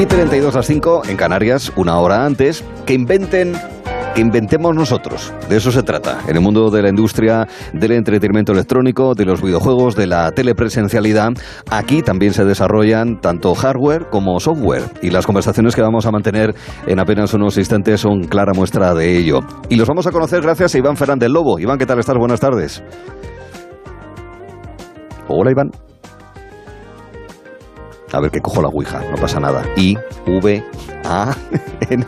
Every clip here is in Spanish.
Y 32 a 5 en Canarias, una hora antes, que inventen inventemos nosotros. De eso se trata. En el mundo de la industria del entretenimiento electrónico, de los videojuegos, de la telepresencialidad, aquí también se desarrollan tanto hardware como software. Y las conversaciones que vamos a mantener en apenas unos instantes son clara muestra de ello. Y los vamos a conocer gracias a Iván Fernández Lobo. Iván, ¿qué tal estás? Buenas tardes. Hola, Iván. A ver que cojo la Ouija, no pasa nada. I, V, A, N.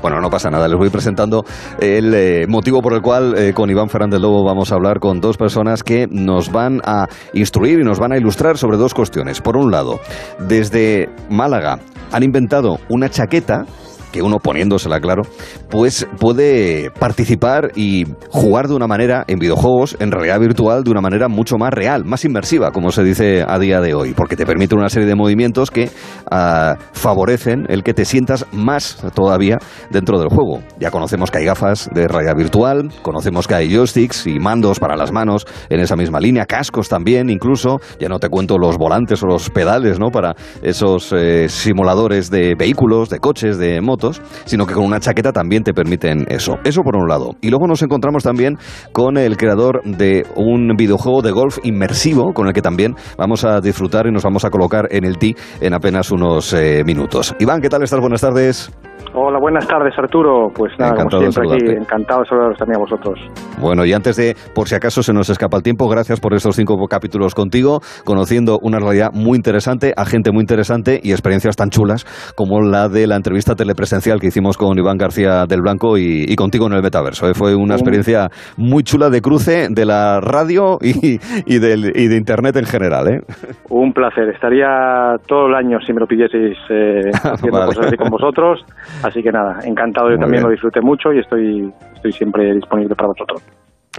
Bueno, no pasa nada, les voy presentando el eh, motivo por el cual eh, con Iván Fernández Lobo vamos a hablar con dos personas que nos van a instruir y nos van a ilustrar sobre dos cuestiones. Por un lado, desde Málaga han inventado una chaqueta que uno poniéndosela claro, pues puede participar y jugar de una manera en videojuegos, en realidad virtual, de una manera mucho más real, más inmersiva, como se dice a día de hoy, porque te permite una serie de movimientos que ah, favorecen el que te sientas más todavía dentro del juego. Ya conocemos que hay gafas de realidad virtual, conocemos que hay joysticks y mandos para las manos en esa misma línea, cascos también incluso, ya no te cuento los volantes o los pedales, ¿no? Para esos eh, simuladores de vehículos, de coches, de motos sino que con una chaqueta también te permiten eso. Eso por un lado. Y luego nos encontramos también con el creador de un videojuego de golf inmersivo, con el que también vamos a disfrutar y nos vamos a colocar en el tee en apenas unos eh, minutos. Iván, ¿qué tal estás? Buenas tardes. Hola, buenas tardes Arturo. Pues nada, Encantado como siempre de aquí, encantado de saludaros también a vosotros. Bueno, y antes de, por si acaso se nos escapa el tiempo, gracias por estos cinco capítulos contigo, conociendo una realidad muy interesante, a gente muy interesante y experiencias tan chulas como la de la entrevista telepresencial que hicimos con Iván García del Blanco y, y contigo en el Metaverso. ¿eh? Fue una Un- experiencia muy chula de cruce de la radio y, y, del- y de Internet en general. ¿eh? Un placer. Estaría todo el año si me lo pidieseis eh, haciendo Vale. cosas así con vosotros. Así que nada, encantado. Yo Muy también bien. lo disfruté mucho y estoy, estoy siempre disponible para vosotros.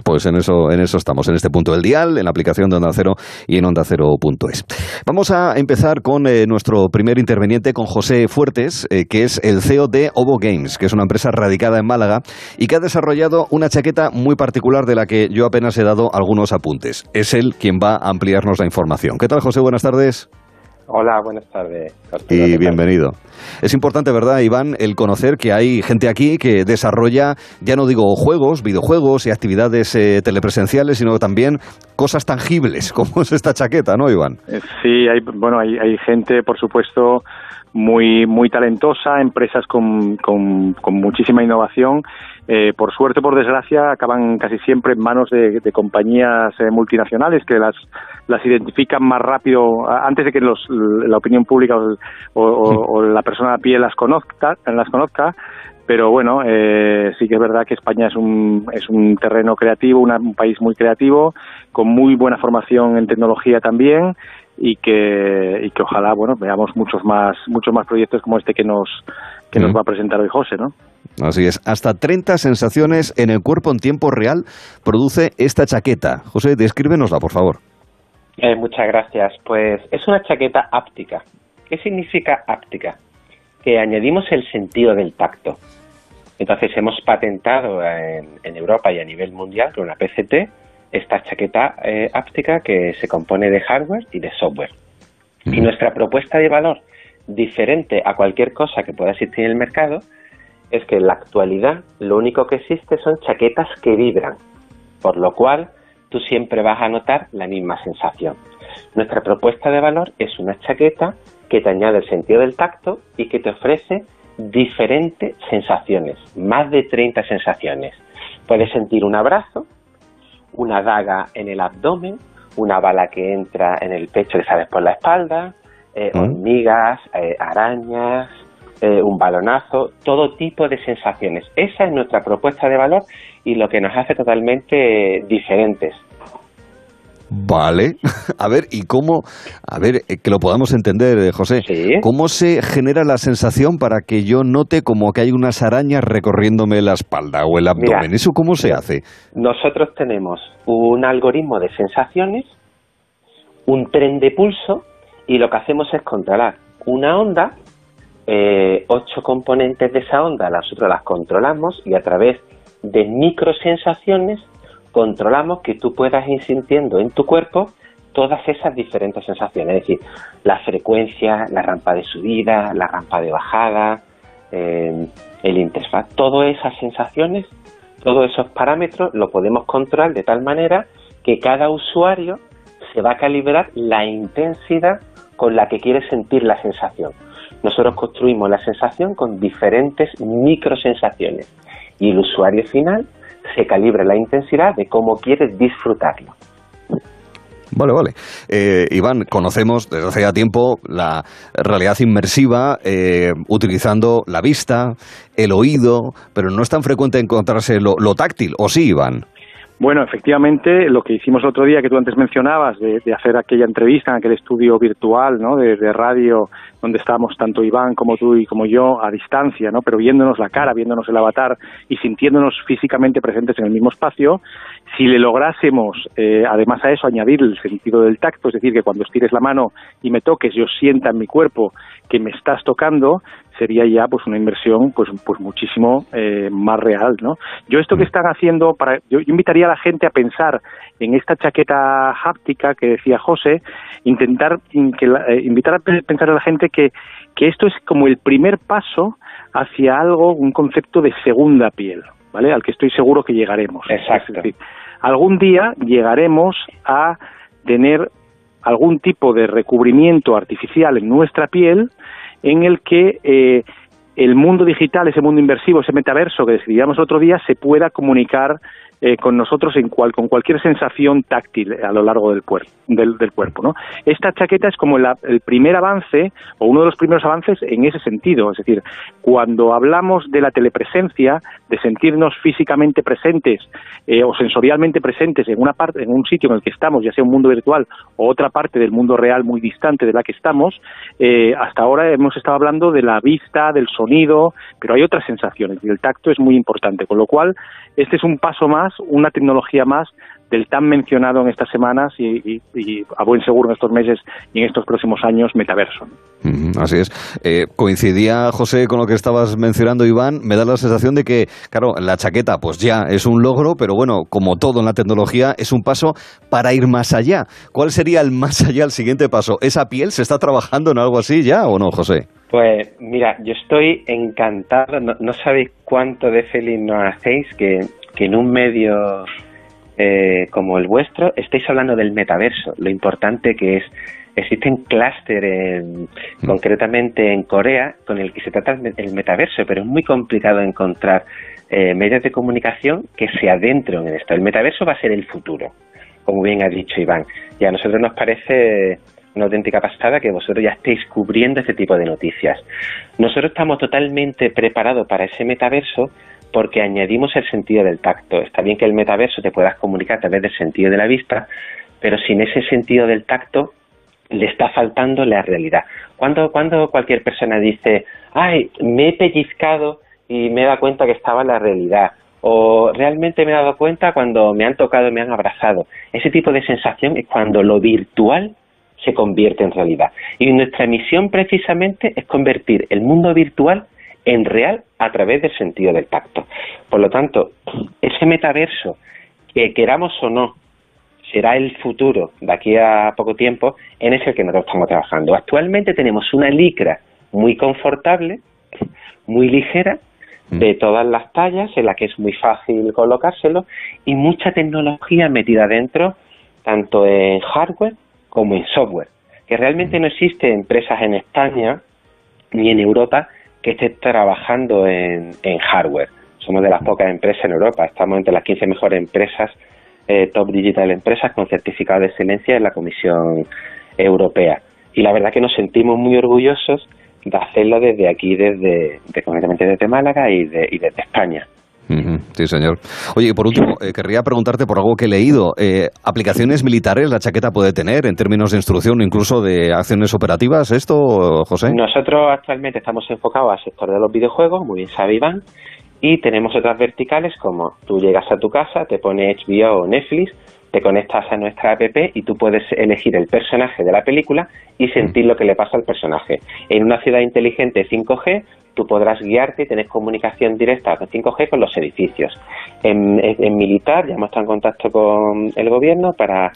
Pues en eso, en eso estamos, en este punto del dial, en la aplicación de Onda Cero y en ondacero.es. Vamos a empezar con eh, nuestro primer interveniente, con José Fuertes, eh, que es el CEO de Ovo Games, que es una empresa radicada en Málaga y que ha desarrollado una chaqueta muy particular de la que yo apenas he dado algunos apuntes. Es él quien va a ampliarnos la información. ¿Qué tal, José? Buenas tardes. Hola, buenas tardes. Arturo, ¿qué Y bienvenido. Es importante, ¿verdad, Iván, el conocer que hay gente aquí que desarrolla, ya no digo juegos, videojuegos y actividades eh, telepresenciales, sino también cosas tangibles, como es esta chaqueta, ¿no, Iván? Sí, hay, bueno, hay, hay gente, por supuesto, muy, muy talentosa, empresas con, con, con muchísima innovación. Eh, por suerte, por desgracia, acaban casi siempre en manos de, de compañías eh, multinacionales que las, las identifican más rápido antes de que los, la opinión pública o, o- o la persona a pie las conozca, las conozca. Pero bueno, eh, sí que es verdad que España es un, es un terreno creativo, una- un país muy creativo, con muy buena formación en tecnología también y que, y que ojalá bueno veamos muchos más muchos más proyectos como este que nos que nos va a presentar hoy José, ¿no? Así es, hasta 30 sensaciones en el cuerpo en tiempo real produce esta chaqueta. José, descríbenosla, por favor. Eh, muchas gracias. Pues es una chaqueta áptica. ¿Qué significa áptica? Que añadimos el sentido del tacto. Entonces hemos patentado en, en Europa y a nivel mundial con una PCT esta chaqueta eh, áptica que se compone de hardware y de software. Y nuestra propuesta de valor, diferente a cualquier cosa que pueda existir en el mercado, es que en la actualidad lo único que existe son chaquetas que vibran, por lo cual tú siempre vas a notar la misma sensación. Nuestra propuesta de valor es una chaqueta que te añade el sentido del tacto y que te ofrece diferentes sensaciones, más de 30 sensaciones. Puedes sentir un abrazo, una daga en el abdomen, una bala que entra en el pecho que sales por la espalda, eh, Mm. hormigas, eh, arañas, eh, un balonazo, todo tipo de sensaciones. Esa es nuestra propuesta de valor y lo que nos hace totalmente diferentes. Vale. A ver, ¿y cómo? A ver, eh, que lo podamos entender, eh, José. Sí. ¿Cómo se genera la sensación para que yo note como que hay unas arañas recorriéndome la espalda o el abdomen? Mira, ¿Eso cómo se hace? Nosotros tenemos un algoritmo de sensaciones, un tren de pulso y lo que hacemos es controlar una onda, eh, ocho componentes de esa onda, nosotros las controlamos y a través de microsensaciones controlamos que tú puedas ir sintiendo en tu cuerpo todas esas diferentes sensaciones, es decir, la frecuencia, la rampa de subida, la rampa de bajada, eh, el interfaz, todas esas sensaciones, todos esos parámetros lo podemos controlar de tal manera que cada usuario se va a calibrar la intensidad con la que quiere sentir la sensación. Nosotros construimos la sensación con diferentes microsensaciones y el usuario final se calibra la intensidad de cómo quiere disfrutarlo. Vale, vale. Eh, Iván, conocemos desde hace ya tiempo la realidad inmersiva eh, utilizando la vista, el oído, pero no es tan frecuente encontrarse lo táctil, ¿o sí, Iván? Bueno, efectivamente, lo que hicimos el otro día que tú antes mencionabas, de, hacer aquella entrevista en aquel estudio virtual, ¿no? De, radio, donde estábamos tanto Iván como tú y como yo a distancia, ¿no? Pero viéndonos la cara, viéndonos el avatar y sintiéndonos físicamente presentes en el mismo espacio, si le lográsemos, eh, además a eso, añadir el sentido del tacto, es decir, que cuando estires la mano y me toques, yo sienta en mi cuerpo que me estás tocando, sería ya pues una inversión pues pues muchísimo eh, más real no yo esto que mm. están haciendo para yo, invitaría a la gente a pensar en esta chaqueta háptica que decía José intentar que eh, invitar a pensar a la gente que que esto es como el primer paso hacia algo un concepto de segunda piel vale al que estoy seguro que llegaremos. Exacto. Algún día llegaremos a tener algún tipo de recubrimiento artificial en nuestra piel en el que eh, el mundo digital, ese mundo inversivo, ese metaverso que describíamos el otro día, se pueda comunicar eh, con nosotros en cual, con cualquier sensación táctil a lo largo del, del, cuerpo. ¿no? Esta chaqueta es como el primer avance o uno de los primeros avances en ese sentido. Es decir, cuando hablamos de la telepresencia, de sentirnos físicamente presentes eh, o sensorialmente presentes en una parte, en un sitio en el que estamos, ya sea un mundo virtual o otra parte del mundo real muy distante de la que estamos, eh, hasta ahora hemos estado hablando de la vista, del sonido, pero hay otras sensaciones y el tacto es muy importante. Con lo cual, este es un paso más una tecnología más del tan mencionado en estas semanas y, a buen seguro en estos meses y en estos próximos años metaverso. así es. Eh, coincidía, José, con lo que estabas mencionando, Iván. Me da la sensación de que, claro, la chaqueta pues ya es un logro, pero bueno, como todo en la tecnología, es un paso para ir más allá. ¿Cuál sería el más allá, el siguiente paso? ¿Esa piel se está trabajando en algo así ya o no, José? Pues mira, yo estoy encantado, no, sabéis cuánto de feliz nos hacéis que que en un medio eh, como el vuestro estéis hablando del metaverso, lo importante que es. Existen clústeres, mm. concretamente en Corea, con el que se trata el metaverso, pero es muy complicado encontrar eh, medios de comunicación que se adentren en esto. El metaverso va a ser el futuro, como bien ha dicho Iván. Y a nosotros nos parece una auténtica pasada que vosotros ya estéis cubriendo este tipo de noticias. Nosotros estamos totalmente preparados para ese metaverso porque añadimos el sentido del tacto. Está bien que el metaverso te puedas comunicar a través del sentido de la vista, pero sin ese sentido del tacto le está faltando la realidad. Cuando, cuando cualquier persona dice, ay, me he pellizcado y me he dado cuenta que estaba en la realidad, o realmente me he dado cuenta cuando me han tocado me han abrazado. Ese tipo de sensación es cuando lo virtual se convierte en realidad. Y nuestra misión precisamente es convertir el mundo virtual en real a través del sentido del tacto. Por lo tanto, ese metaverso, que queramos o no, será el futuro de aquí a poco tiempo, en ese que nosotros estamos trabajando. Actualmente tenemos una licra muy confortable, muy ligera, mm. de todas las tallas, en la que es muy fácil colocárselo, y mucha tecnología metida dentro, tanto en hardware como en software, que realmente mm. no existe empresas en España ni en Europa que esté trabajando en, hardware. Somos de las pocas empresas en Europa, estamos entre las 15 mejores empresas, eh, top digital empresas con certificado de excelencia en la Comisión Europea. Y la verdad que nos sentimos muy orgullosos de hacerlo desde aquí, desde, concretamente desde Málaga y, y desde España sí, señor. Oye, y por último, eh, querría preguntarte por algo que he leído. Eh, ¿Aplicaciones militares la chaqueta puede tener en términos de instrucción, incluso de acciones operativas, esto, José? Nosotros actualmente estamos enfocados al sector de los videojuegos, muy bien sabe Iván, y tenemos otras verticales como tú llegas a tu casa, te pone HBO o Netflix, te conectas a nuestra app y tú puedes elegir el personaje de la película y sentir lo que le pasa al personaje. En una ciudad inteligente 5G, tú podrás guiarte y tener comunicación directa con 5G con los edificios. En, militar ya hemos estado en contacto con el gobierno para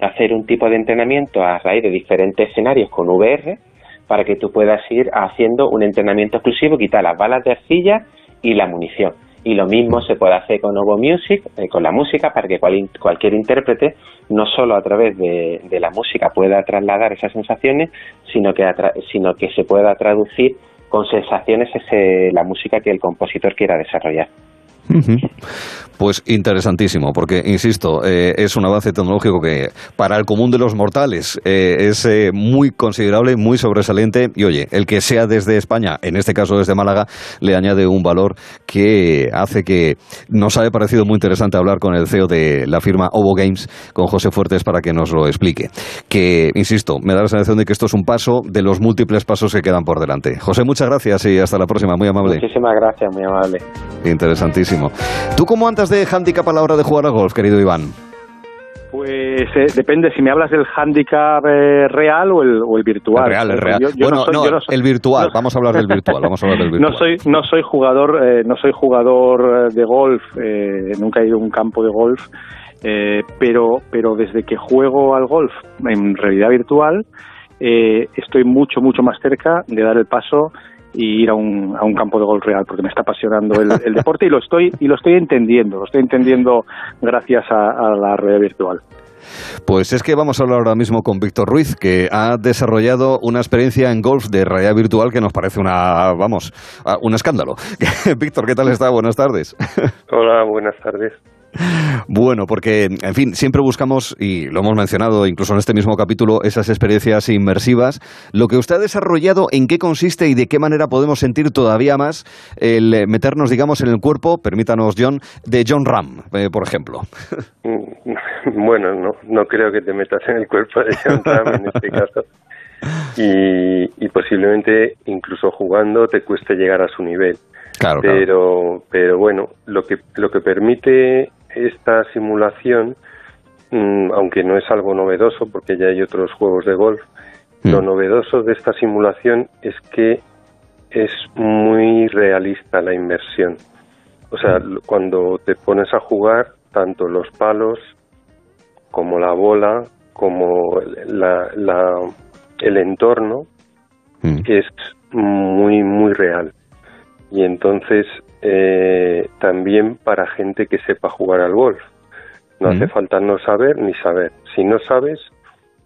hacer un tipo de entrenamiento a raíz de diferentes escenarios con VR para que tú puedas ir haciendo un entrenamiento exclusivo, quitar las balas de arcilla y la munición. Y lo mismo se puede hacer con Ovo Music, eh, con la música, para que cualquier intérprete, no solo a través de, la música, pueda trasladar esas sensaciones, sino que, sino que se pueda traducir con sensaciones ese, la música que el compositor quiera desarrollar. Pues interesantísimo, porque, insisto, eh, es un avance tecnológico que para el común de los mortales eh, es eh, muy considerable, muy sobresaliente y, oye, el que sea desde España, en este caso desde Málaga, le añade un valor que hace que nos haya parecido muy interesante hablar con el CEO de la firma Ovo Games, con José Fuertes, para que nos lo explique. Que, insisto, me da la sensación de que esto es un paso de los múltiples pasos que quedan por delante. José, muchas gracias y hasta la próxima, muy amable. Muchísimas gracias, muy amable. Interesantísimo. ¿Tú cómo andas de handicap a la hora de jugar al golf, querido Iván? Pues eh, depende si me hablas del handicap eh, real o el, o el virtual. El real, el real. bueno, no, el virtual. vamos a hablar del virtual. Vamos a hablar del virtual. No soy, no soy jugador, eh, no soy jugador de golf. nunca he ido a un campo de golf. pero, pero desde que juego al golf en realidad virtual, estoy mucho, mucho más cerca de dar el paso y ir a un, a un campo de golf real porque me está apasionando el, el deporte y lo estoy y lo estoy entendiendo lo estoy entendiendo gracias a, la red virtual pues es que vamos a hablar ahora mismo con Víctor Ruiz, que ha desarrollado una experiencia en golf de realidad virtual que nos parece una, vamos, un escándalo. Víctor, ¿qué tal está? Buenas tardes. Hola, buenas tardes. Bueno, porque, en fin, siempre buscamos, y lo hemos mencionado incluso en este mismo capítulo, esas experiencias inmersivas. Lo que usted ha desarrollado, ¿en qué consiste y de qué manera podemos sentir todavía más el meternos, digamos, en el cuerpo, permítanos, John, de John Ram, eh, por ejemplo? Bueno, no, no creo que te metas en el cuerpo de John Ram en este caso. Y, posiblemente incluso jugando te cueste llegar a su nivel. Claro, pero, pero bueno, lo que, lo que permite esta simulación, mm, aunque no es algo novedoso porque ya hay otros juegos de golf, lo mm. novedoso de esta simulación es que es muy realista la inversión. O sea, mm. cuando te pones a jugar, tanto los palos como la bola, como la, el entorno, es muy, muy real. Y entonces eh, también para gente que sepa jugar al golf. No hace falta no saber ni saber. Si no sabes,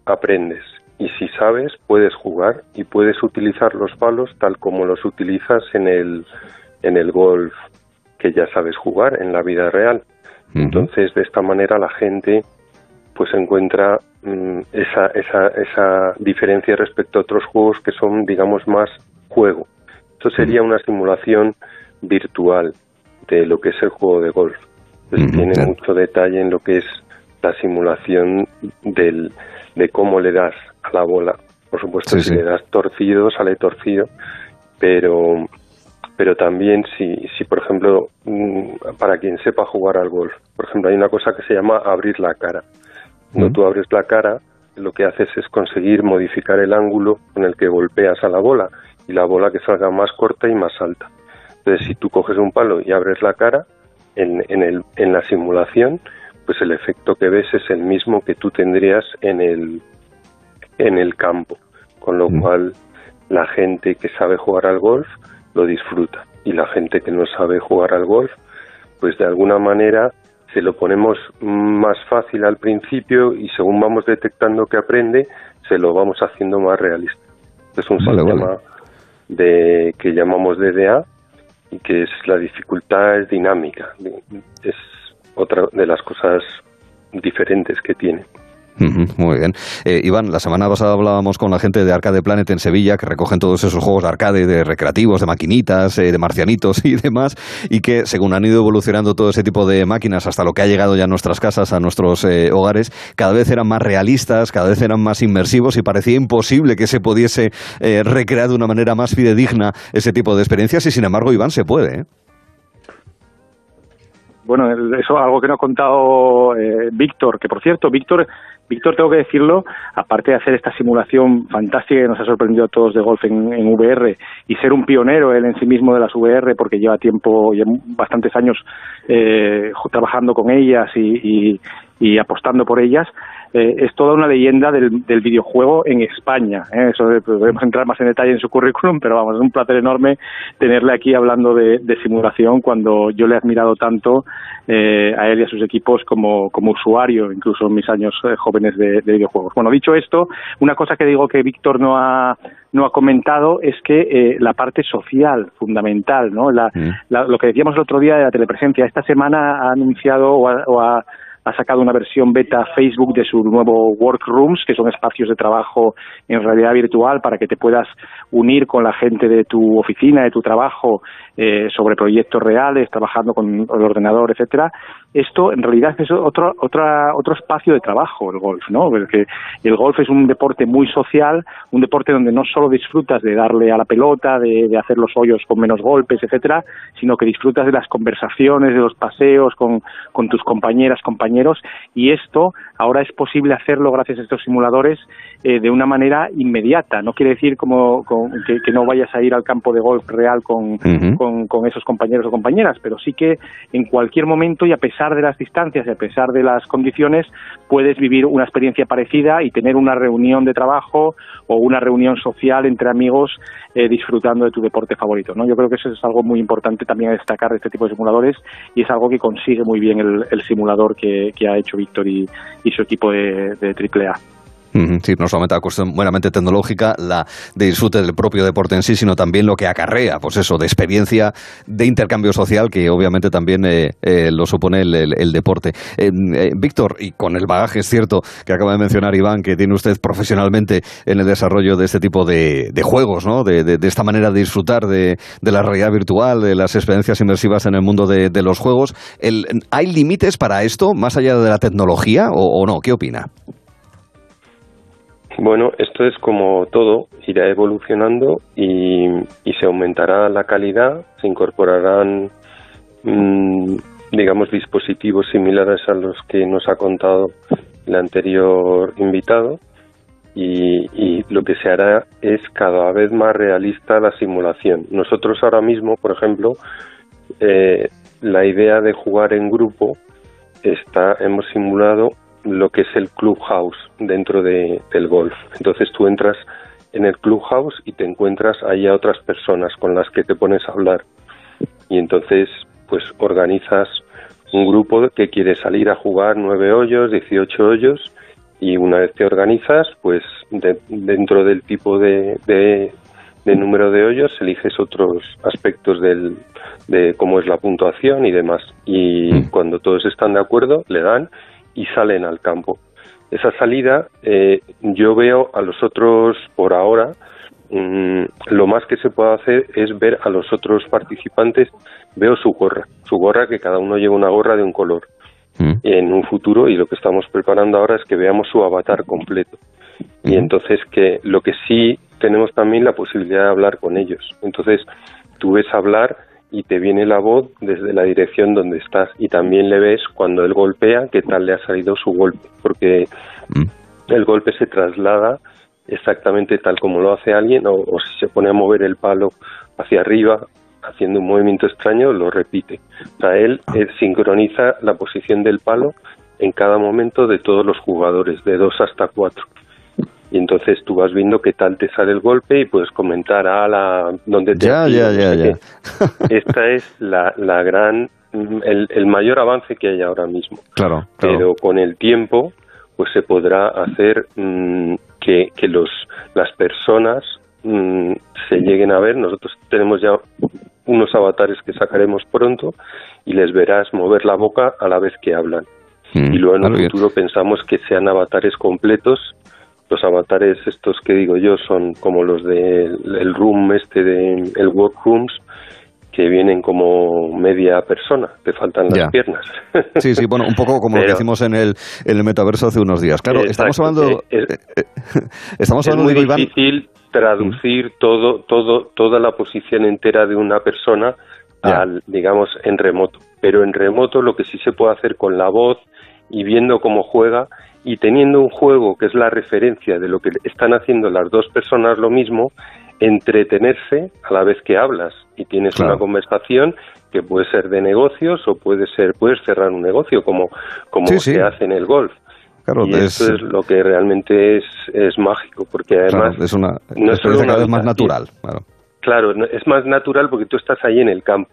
aprendes. Y si sabes, puedes jugar y puedes utilizar los palos tal como los utilizas en el, en el golf que ya sabes jugar en la vida real. Entonces, de esta manera la gente pues encuentra mm, esa, esa, esa diferencia respecto a otros juegos que son, digamos, más juego. Esto sería una simulación virtual de lo que es el juego de golf. tiene mucho detalle en lo que es la simulación del, de cómo le das a la bola. Por supuesto, si le das torcido, sale torcido, pero, pero también si, si, por ejemplo, mm, para quien sepa jugar al golf, por ejemplo, hay una cosa que se llama abrir la cara. Cuando tú abres la cara, lo que haces es conseguir modificar el ángulo con el que golpeas a la bola y la bola que salga más corta y más alta. Entonces, si tú coges un palo y abres la cara, en, en, el, en la simulación, pues el efecto que ves es el mismo que tú tendrías en el, en el campo. Con lo mm. cual, la gente que sabe jugar al golf lo disfruta. Y la gente que no sabe jugar al golf, pues de alguna manera se lo ponemos más fácil al principio y según vamos detectando que aprende, se lo vamos haciendo más realista. Es un sistema de que llamamos DDA que es la dificultad es dinámica. Es otra de las cosas diferentes que tiene. Muy bien. Eh, Iván, la semana pasada hablábamos con la gente de Arcade Planet en Sevilla, que recogen todos esos juegos de arcade, de recreativos, de maquinitas, eh, de marcianitos y demás, y que según han ido evolucionando todo ese tipo de máquinas hasta lo que ha llegado ya a nuestras casas, a nuestros eh, hogares, cada vez eran más realistas, cada vez eran más inmersivos y parecía imposible que se pudiese recrear de una manera más fidedigna ese tipo de experiencias y sin embargo, Iván, se puede. Bueno, eso es algo que nos ha contado eh, Víctor, que por cierto, Víctor Víctor, tengo que decirlo, aparte de hacer esta simulación fantástica que nos ha sorprendido a todos de golf en, VR y ser un pionero él en sí mismo de las VR porque lleva tiempo, y bastantes años eh, trabajando con ellas y apostando por ellas, eh, es toda una leyenda del, videojuego en España. ¿eh? Eso podemos entrar más en detalle en su currículum, pero vamos, es un placer enorme tenerle aquí hablando de, simulación cuando yo le he admirado tanto eh, a él y a sus equipos como, como usuario, incluso en mis años jóvenes de, videojuegos. Bueno, dicho esto, una cosa que digo que Víctor no ha no ha comentado es que la parte social fundamental, ¿no? Mm. lo que decíamos el otro día de la telepresencia. Esta semana ha anunciado o ha ha sacado una versión beta Facebook de su nuevo Workrooms, que son espacios de trabajo en realidad virtual para que te puedas unir con la gente de tu oficina, de tu trabajo, eh, sobre proyectos reales, trabajando con el ordenador, etcétera. Esto en realidad es otro, otra, otro espacio de trabajo, el golf, ¿no? Porque el golf es un deporte muy social, un deporte donde no solo disfrutas de darle a la pelota, de, de hacer los hoyos con menos golpes, etcétera, sino que disfrutas de las conversaciones, de los paseos con, con tus compañeras, compañeros y esto ahora es posible hacerlo gracias a estos simuladores eh, de una manera inmediata. No quiere decir como que, no vayas a ir al campo de golf real con, con, esos compañeros o compañeras, pero sí que en cualquier momento y a pesar de las distancias y a pesar de las condiciones puedes vivir una experiencia parecida y tener una reunión de trabajo o una reunión social entre amigos eh, disfrutando de tu deporte favorito. ¿no? Yo creo que eso es algo muy importante también destacar de este tipo de simuladores y es algo que consigue muy bien el, simulador que, ha hecho Víctor y, su equipo de, de AAA. Sí, no solamente la cuestión buenamente tecnológica, la de disfrute del propio deporte en sí, sino también lo que acarrea, pues eso, de experiencia, de intercambio social, que obviamente también eh, eh, lo supone el, deporte. Eh, Víctor, y con el bagaje, es cierto, que acaba de mencionar Iván, que tiene usted profesionalmente en el desarrollo de este tipo de, juegos, ¿no? De, esta manera de disfrutar de, la realidad virtual, de las experiencias inmersivas en el mundo de, los juegos. ¿Hay límites para esto, más allá de la tecnología, o no? ¿Qué opina? Bueno, esto es como todo, irá evolucionando y, se aumentará la calidad, se incorporarán, mm, digamos, dispositivos similares a los que nos ha contado el anterior invitado y, lo que se hará es cada vez más realista la simulación. Nosotros ahora mismo, por ejemplo, eh, la idea de jugar en grupo está, hemos simulado lo que es el clubhouse dentro de, del golf. Entonces tú entras en el clubhouse y te encuentras ahí a otras personas con las que te pones a hablar. Y entonces, pues organizas un grupo que quiere salir a jugar nueve hoyos, 18 hoyos, y una vez te organizas, pues dentro del tipo de, de, número de hoyos eliges otros aspectos del, de cómo es la puntuación y demás. Y mm. cuando todos están de acuerdo, le dan y salen al campo. Esa salida eh, yo veo a los otros por ahora, mm, lo más que se puede hacer es ver a los otros participantes, veo su gorra, su gorra que cada uno lleva una gorra de un color. Mm. En un futuro, y lo que estamos preparando ahora es que veamos su avatar completo. Y entonces que lo que sí tenemos también la posibilidad de hablar con ellos. Entonces tú ves hablar y te viene la voz desde la dirección donde estás y también le ves cuando él golpea qué tal le ha salido su golpe, porque mm. el golpe se traslada exactamente tal como lo hace alguien o, si se pone a mover el palo hacia arriba haciendo un movimiento extraño, lo repite. O sea, él, ah. él sincroniza la posición del palo en cada momento de todos los jugadores, de dos hasta cuatro y entonces tú vas viendo qué tal te sale el golpe y puedes comentar a la donde te ya ya ya ya esta es la, la gran el, el, mayor avance que hay ahora mismo. Claro, pero con el tiempo pues se podrá hacer mm, que, que los las personas mm, se lleguen a ver. Nosotros tenemos ya unos avatares que sacaremos pronto y les verás mover la boca a la vez que hablan. Mm, y luego en el futuro pensamos que sean avatares completos los avatares estos que digo yo son como los del room este de el workrooms que vienen como media persona, te faltan las piernas. Sí, sí, bueno, un poco como lo que hicimos en el, en el metaverso hace unos días. Claro, estamos hablando... Es, eh, eh, estamos hablando muy difícil traducir todo, todo, toda la posición entera de una persona, al, digamos, en remoto pero en remoto lo que sí se puede hacer con la voz y viendo cómo juega y teniendo un juego que es la referencia de lo que están haciendo las dos personas lo mismo, entretenerse a la vez que hablas y tienes una conversación que puede ser de negocios o puede ser puedes cerrar un negocio como como se hace en el golf. Claro, y es, eso es lo que realmente es, es mágico, porque además es una no es cada vez más natural. Claro. claro, es más natural porque tú estás ahí en el campo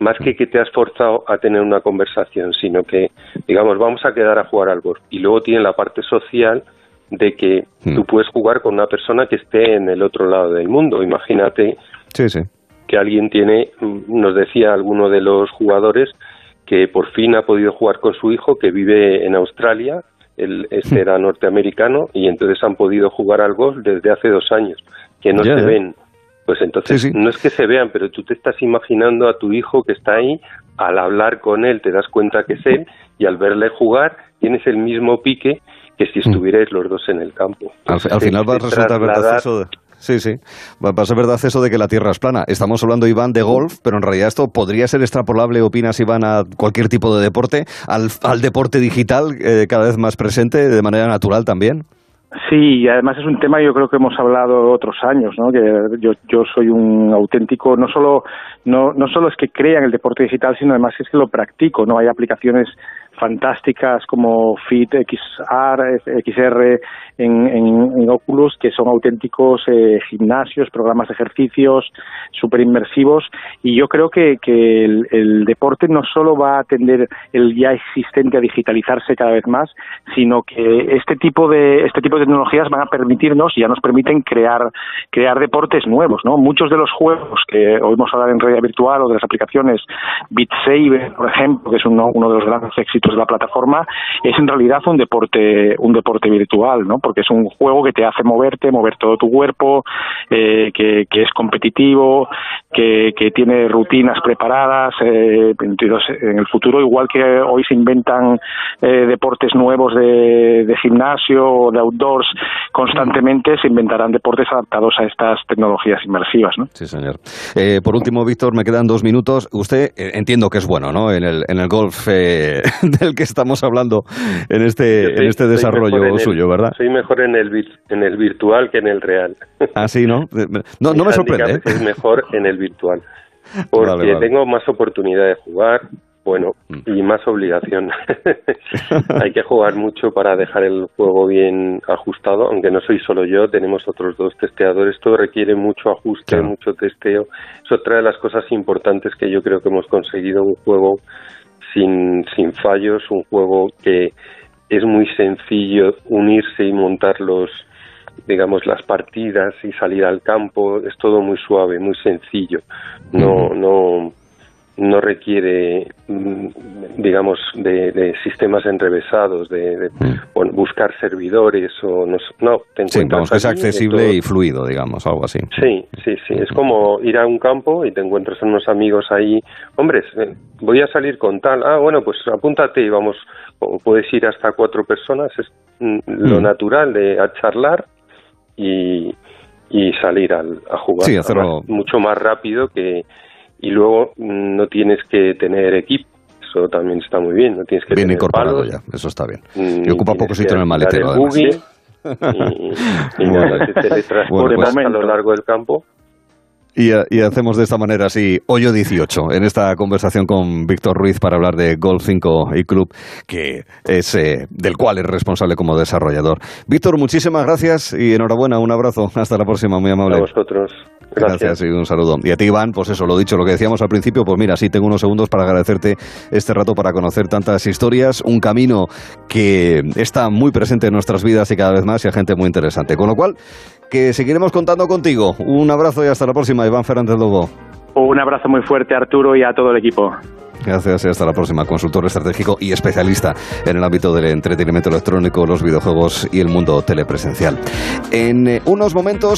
más que que te has forzado a tener una conversación, sino que, digamos, vamos a quedar a jugar al golf. Y luego tiene la parte social de que hmm. tú puedes jugar con una persona que esté en el otro lado del mundo. Imagínate que alguien tiene, nos decía alguno de los jugadores, que por fin ha podido jugar con su hijo que vive en Australia, él este era norteamericano, y entonces han podido jugar al golf desde hace dos años, que no se ven pues entonces no es que se vean, pero tú te estás imaginando a tu hijo que está ahí, al hablar con él te das cuenta que es él y al verle jugar tienes el mismo pique que si mm. estuvierais los dos en el campo. al, final va a resultar verdad eso de... Sí, sí. Va a ser verdad eso de que la Tierra es plana. Estamos hablando, Iván, de golf, pero en realidad esto podría ser extrapolable, opinas, Iván, a cualquier tipo de deporte, al, al deporte digital eh, cada vez más presente de manera natural también. Sí, y además es un tema yo creo que hemos hablado otros años, ¿no? Que yo, yo soy un auténtico, no solo no, no solo es que crea en el deporte digital, sino además es que lo practico, ¿no? Hay aplicaciones fantásticas como Fit XR, XR en, en, Oculus, que son auténticos eh, gimnasios, programas de ejercicios súper inmersivos. Y yo creo que, que el, deporte no solo va a atender el ya existente a digitalizarse cada vez más, sino que este tipo de, este tipo de tecnologías van a permitirnos, y ya nos permiten crear, crear deportes nuevos. ¿no? Muchos de los juegos que oímos hablar en realidad virtual o de las aplicaciones Beat Saber, por ejemplo, que es uno, uno de los grandes éxitos de la plataforma, es en realidad un deporte, un deporte virtual, ¿no? porque es un juego que te hace moverte, mover todo tu cuerpo, eh, que, es competitivo, que, tiene rutinas preparadas. Eh, en el futuro, igual que hoy se inventan eh, deportes nuevos de, gimnasio o de outdoors constantemente, se inventarán deportes adaptados a estas tecnologías inmersivas. ¿no? Sí, señor. por último, Víctor, me quedan dos minutos. Usted entiendo que es bueno ¿no? en, el, en el golf del que estamos hablando en este, en este desarrollo suyo, ¿verdad? mejor en el, en el virtual que en el real. Ah, sí, ¿no? No, no me sorprende. ¿eh? Es mejor en el virtual. Porque tengo más oportunidad de jugar, bueno, mm. y más obligación. Hay que jugar mucho para dejar el juego bien ajustado, aunque no soy solo yo, tenemos otros dos testeadores. Todo requiere mucho ajuste, mucho testeo. Es otra de las cosas importantes que yo creo que hemos conseguido un juego sin, sin fallos, un juego que es muy sencillo unirse y montar los digamos las partidas y salir al campo es todo muy suave muy sencillo no no no requiere, mm, digamos, de, sistemas enrevesados, de, mm. buscar servidores o no, no te sí, que es accesible y, fluido, digamos, algo así. Sí, sí, sí, es como ir a un campo y te encuentras unos amigos ahí, hombres, eh, voy a salir con tal, ah, bueno, pues apúntate y vamos, o puedes ir hasta cuatro personas, es mm, lo natural de a charlar y, y salir al, a jugar. Sí, hacerlo... mucho más rápido que y luego mm, no tienes que tener equipo. Eso también está muy bien. No tienes que bien incorporado ya, eso está bien. Y ocupa poco sitio en el maletero. El y, y nada, se teletransporta pues, a lo largo del campo y, hacemos de esta manera así, hoyo 18, en esta conversación con Víctor Ruiz para hablar de Golf 5 y Club, que es eh, del cual es responsable como desarrollador. Víctor, muchísimas gracias y enhorabuena, un abrazo. Hasta la próxima, muy amable. A vosotros. Gracias. y un saludo. Y a ti, Iván, pues eso, lo dicho, lo que decíamos al principio, pues mira, sí tengo unos segundos para agradecerte este rato para conocer tantas historias, un camino que está muy presente en nuestras vidas y cada vez más y a gente muy interesante. Con lo cual, que seguiremos contando contigo. Un abrazo y hasta la próxima, Iván Fernández Lobo. Un abrazo muy fuerte, Arturo, y a todo el equipo. Gracias y hasta la próxima. Consultor estratégico y especialista en el ámbito del entretenimiento electrónico, los videojuegos y el mundo telepresencial. En eh, unos momentos